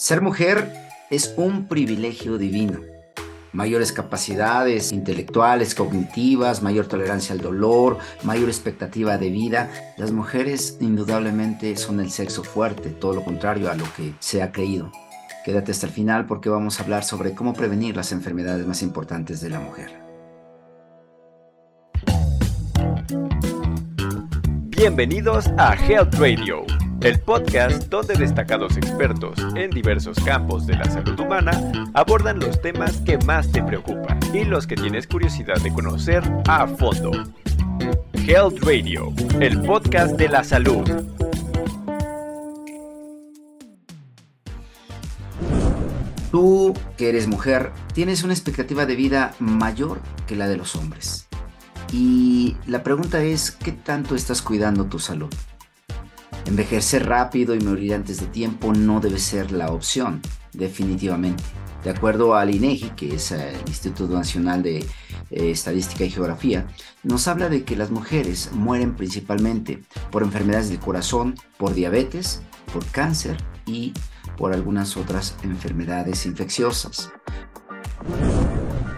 Ser mujer es un privilegio divino. Mayores capacidades intelectuales, cognitivas, mayor tolerancia al dolor, mayor expectativa de vida. Las mujeres indudablemente son el sexo fuerte, todo lo contrario a lo que se ha creído. Quédate hasta el final porque vamos a hablar sobre cómo prevenir las enfermedades más importantes de la mujer. Bienvenidos a Health Radio el podcast donde destacados expertos en diversos campos de la salud humana abordan los temas que más te preocupan y los que tienes curiosidad de conocer a fondo. Health Radio, el podcast de la salud. Tú, que eres mujer, tienes una expectativa de vida mayor que la de los hombres. Y la pregunta es, ¿qué tanto estás cuidando tu salud? Envejecer rápido y morir antes de tiempo no debe ser la opción, definitivamente. De acuerdo al INEGI, que es el Instituto Nacional de eh, Estadística y Geografía, nos habla de que las mujeres mueren principalmente por enfermedades del corazón, por diabetes, por cáncer y por algunas otras enfermedades infecciosas.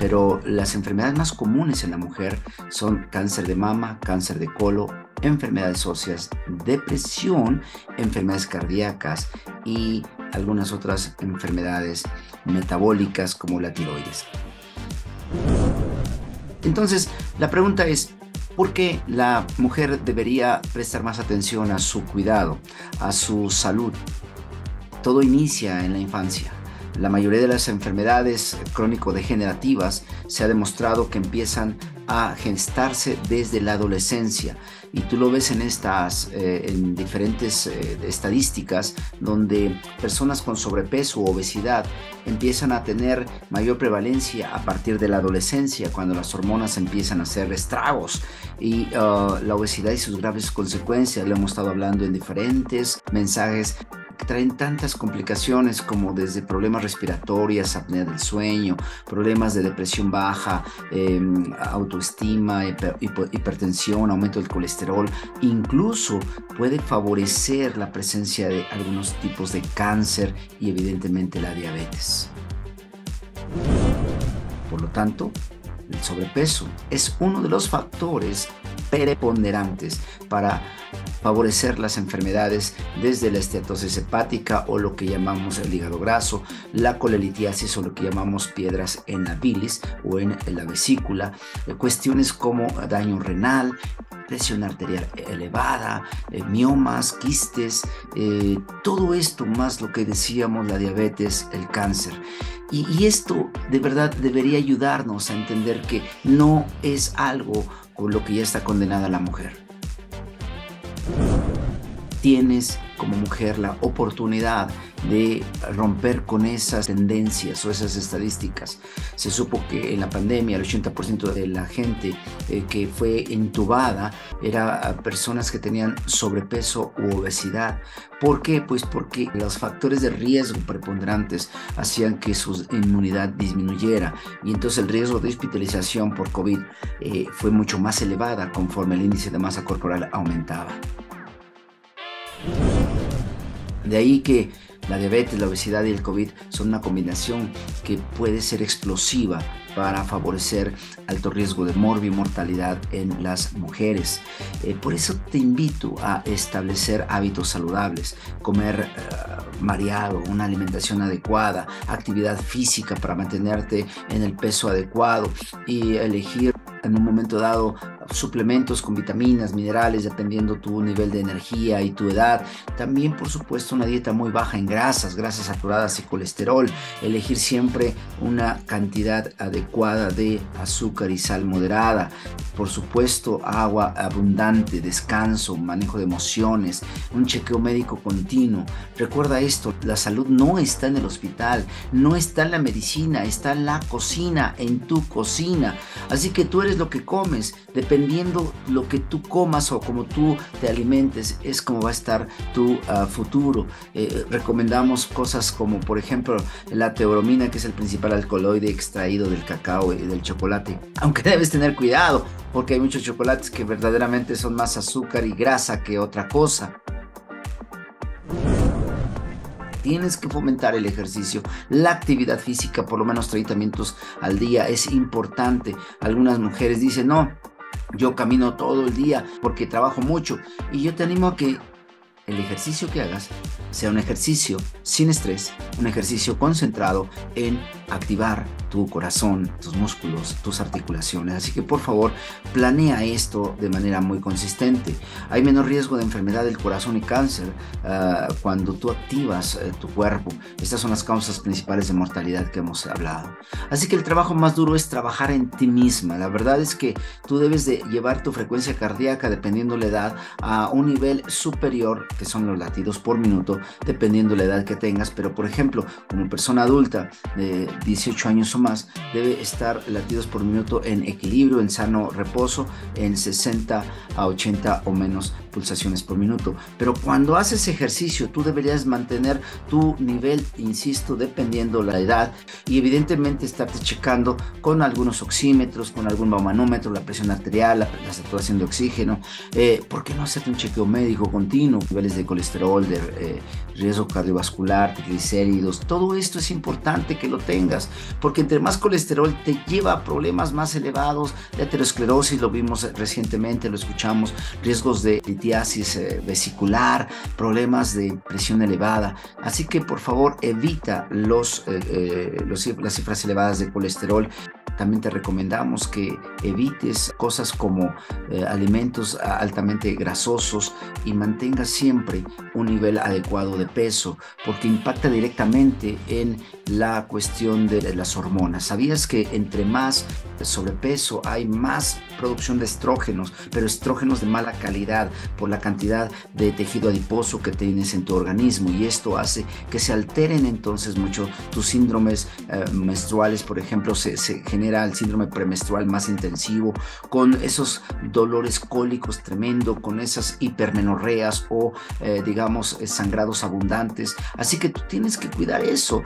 Pero las enfermedades más comunes en la mujer son cáncer de mama, cáncer de colon, enfermedades óseas, depresión, enfermedades cardíacas y algunas otras enfermedades metabólicas como la tiroides. Entonces, la pregunta es, ¿por qué la mujer debería prestar más atención a su cuidado, a su salud? Todo inicia en la infancia. La mayoría de las enfermedades crónico-degenerativas se ha demostrado que empiezan a gestarse desde la adolescencia. Y tú lo ves en estas eh, en diferentes eh, estadísticas donde personas con sobrepeso u obesidad empiezan a tener mayor prevalencia a partir de la adolescencia cuando las hormonas empiezan a hacer estragos. Y uh, la obesidad y sus graves consecuencias lo hemos estado hablando en diferentes mensajes traen tantas complicaciones como desde problemas respiratorios, apnea del sueño, problemas de depresión baja, em, autoestima, hipertensión, aumento del colesterol, incluso puede favorecer la presencia de algunos tipos de cáncer y evidentemente la diabetes. Por lo tanto, el sobrepeso es uno de los factores preponderantes para favorecer las enfermedades desde la esteatosis hepática o lo que llamamos el hígado graso, la colelitiasis o lo que llamamos piedras en la bilis o en la vesícula, eh, cuestiones como daño renal, presión arterial elevada, eh, miomas, quistes, eh, todo esto más lo que decíamos, la diabetes, el cáncer. Y, y esto de verdad debería ayudarnos a entender que no es algo con lo que ya está condenada la mujer tienes como mujer la oportunidad de romper con esas tendencias o esas estadísticas. Se supo que en la pandemia el 80% de la gente eh, que fue intubada era personas que tenían sobrepeso u obesidad. ¿Por qué? Pues porque los factores de riesgo preponderantes hacían que su inmunidad disminuyera y entonces el riesgo de hospitalización por COVID eh, fue mucho más elevada conforme el índice de masa corporal aumentaba. De ahí que la diabetes, la obesidad y el COVID son una combinación que puede ser explosiva para favorecer alto riesgo de morbio y mortalidad en las mujeres. Eh, por eso te invito a establecer hábitos saludables, comer uh, mareado, una alimentación adecuada, actividad física para mantenerte en el peso adecuado y elegir en un momento dado suplementos con vitaminas, minerales, dependiendo tu nivel de energía y tu edad. También, por supuesto, una dieta muy baja en grasas, grasas saturadas y colesterol. Elegir siempre una cantidad adecuada de azúcar y sal moderada. Por supuesto, agua abundante, descanso, manejo de emociones, un chequeo médico continuo. Recuerda esto, la salud no está en el hospital, no está en la medicina, está en la cocina, en tu cocina. Así que tú eres lo que comes, dependiendo lo que tú comas o como tú te alimentes, es como va a estar tu ah, futuro. Eh, recomendamos cosas como, por ejemplo, la teobromina, que es el principal alcaloide extraído del cacao y del chocolate. Aunque debes tener cuidado, porque hay muchos chocolates que verdaderamente son más azúcar y grasa que otra cosa. tienes que fomentar el ejercicio, la actividad física, por lo menos 30 minutos al día es importante. Algunas mujeres dicen, no, yo camino todo el día porque trabajo mucho. Y yo te animo a que el ejercicio que hagas sea un ejercicio sin estrés, un ejercicio concentrado en activar tu corazón, tus músculos, tus articulaciones. Así que por favor, planea esto de manera muy consistente. Hay menos riesgo de enfermedad del corazón y cáncer ah, cuando tú activas eh, tu cuerpo. Estas son las causas principales de mortalidad que hemos hablado. Así que el trabajo más duro es trabajar en ti misma. La verdad es que tú debes de llevar tu frecuencia cardíaca, dependiendo la edad, a un nivel superior, que son los latidos por minuto, dependiendo la edad que tengas. Pero por ejemplo, como persona adulta de 18 años o más, debe estar latidos por minuto en equilibrio, en sano reposo, en 60 a 80 o menos pulsaciones por minuto. Pero cuando haces ejercicio, tú deberías mantener tu nivel, insisto, dependiendo la edad y evidentemente estarte checando con algunos oxímetros, con algún manómetro, la presión arterial, la, saturación de oxígeno. Eh, ¿Por qué no hacerte un chequeo médico continuo? Niveles de colesterol, de eh, riesgo cardiovascular, triglicéridos, todo esto es importante que lo tengas, porque entre más colesterol te lleva a problemas más elevados de aterosclerosis, lo vimos recientemente, lo escuchamos, riesgos de litiasis eh, vesicular, problemas de presión elevada. Así que por favor evita los, eh, eh, las cifras elevadas de colesterol también te recomendamos que evites cosas como alimentos altamente grasosos y mantengas siempre un nivel adecuado de peso porque impacta directamente en la cuestión de las hormonas. ¿Sabías que entre más sobrepeso hay más producción de estrógenos, pero estrógenos de mala calidad por la cantidad de tejido adiposo que tienes en tu organismo y esto hace que se alteren entonces mucho tus síndromes eh, menstruales, por ejemplo, se, genera el síndrome premenstrual más intensivo, con esos dolores cólicos tremendo, con esas hipermenorreas o eh, digamos eh, sangrados abundantes. Así que tú tienes que cuidar eso,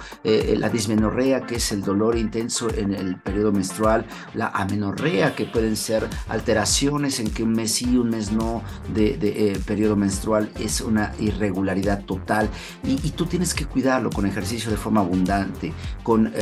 la dismenorrea que es el dolor intenso en el periodo menstrual, la amenorrea que pueden ser alteraciones en que un mes sí, un mes no de, periodo menstrual es una irregularidad total. Y, tú tienes que cuidarlo con ejercicio de forma abundante, con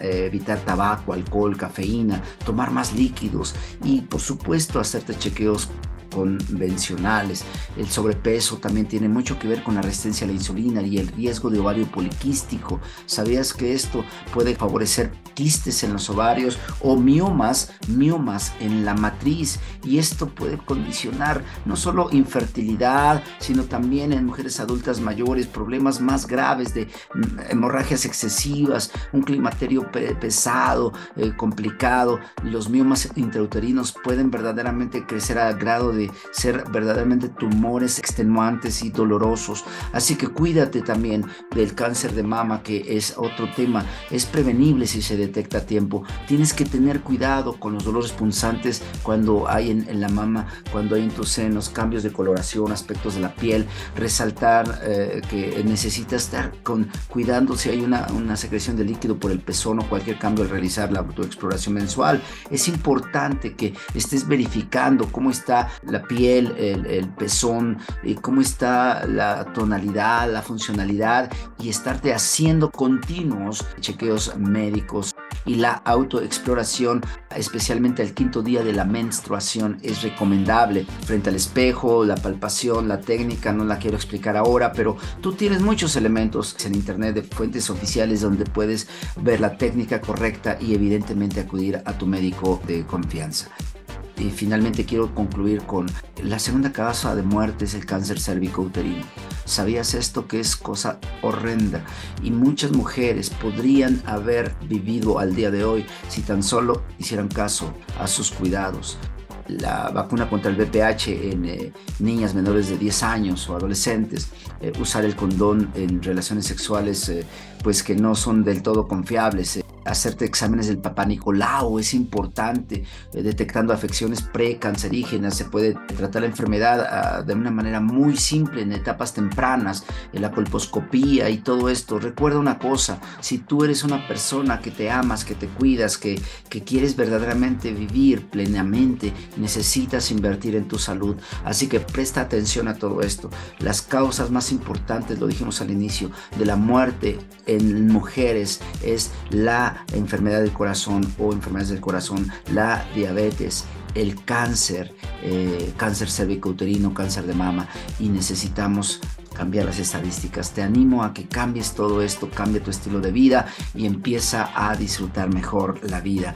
evitar tabaco, alcohol, cafeína, tomar más líquidos y por supuesto hacerte chequeos convencionales. El sobrepeso también tiene mucho que ver con la resistencia a la insulina y el riesgo de ovario poliquístico. ¿Sabías que esto puede favorecer quistes en los ovarios o miomas, miomas en la matriz? Y esto puede condicionar no solo infertilidad, sino también en mujeres adultas mayores problemas más graves de mm, hemorragias excesivas, un climaterio pesado, eh, complicado. Los miomas intrauterinos pueden verdaderamente crecer a grado de ser verdaderamente tumores extenuantes y dolorosos. Así que cuídate también del cáncer de mama, que es otro tema. Es prevenible si se detecta a tiempo. Tienes que tener cuidado con los dolores punzantes cuando hay en, la mama, cuando hay en tus senos, cambios de coloración, aspectos de la piel. Resaltar eh, que necesitas estar con, cuidando si hay una, una secreción de líquido por el pezón o cualquier cambio al realizar la autoexploración mensual. Es importante que estés verificando cómo está la piel, el, pezón, eh, cómo está la tonalidad, la funcionalidad y estarte haciendo continuos chequeos médicos y la autoexploración, especialmente el quinto día de la menstruación, es recomendable frente al espejo, la palpación, la técnica, no la quiero explicar ahora, pero tú tienes muchos elementos en internet de fuentes oficiales donde puedes ver la técnica correcta y evidentemente acudir a tu médico de confianza. Y finalmente quiero concluir con la segunda causa de muerte es el cáncer cervicouterino. ¿Sabías esto que es cosa horrenda? Y muchas mujeres podrían haber vivido al día de hoy si tan solo hicieran caso a sus cuidados la vacuna contra el VPH en eh, niñas menores de 10 años o adolescentes, eh, usar el condón en relaciones sexuales eh, pues que no son del todo confiables, hacerte exámenes del papá Nicolau, es importante, eh, detectando afecciones precancerígenas, se puede tratar la enfermedad ah, de una manera muy simple en etapas tempranas, en la colposcopía y todo esto. Recuerda una cosa, si tú eres una persona que te amas, que te cuidas, que, que quieres verdaderamente vivir plenamente, necesitas invertir en tu salud. Así que presta atención a todo esto. Las causas más importantes, lo dijimos al inicio, de la muerte en mujeres es la enfermedad del corazón o enfermedades del corazón, la diabetes, el cáncer, eh, cáncer uterino, cáncer de mama y necesitamos cambiar las estadísticas. Te animo a que cambies todo esto, cambie tu estilo de vida y empieza a disfrutar mejor la vida.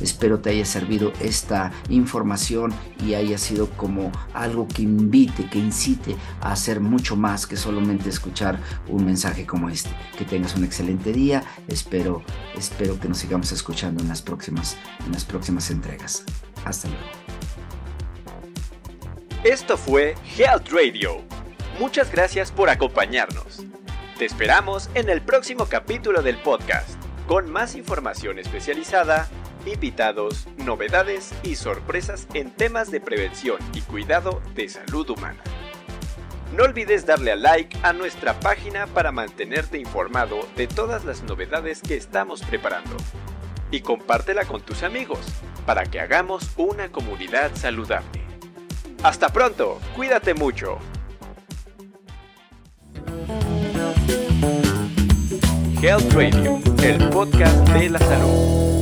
Espero te haya servido esta información y haya sido como algo que invite, que incite a hacer mucho más que solamente escuchar un mensaje como este. Que tengas un excelente día. Espero, espero que nos sigamos escuchando en las próximas, en las próximas entregas. Hasta luego. Esto fue Health Radio. Muchas gracias por acompañarnos. Te esperamos en el próximo capítulo del podcast, con más información especializada invitados, novedades y sorpresas en temas de prevención y cuidado de salud humana. No olvides darle a like a nuestra página para mantenerte informado de todas las novedades que estamos preparando. Y compártela con tus amigos para que hagamos una comunidad saludable. Hasta pronto, cuídate mucho. Health Radio, el podcast de la salud.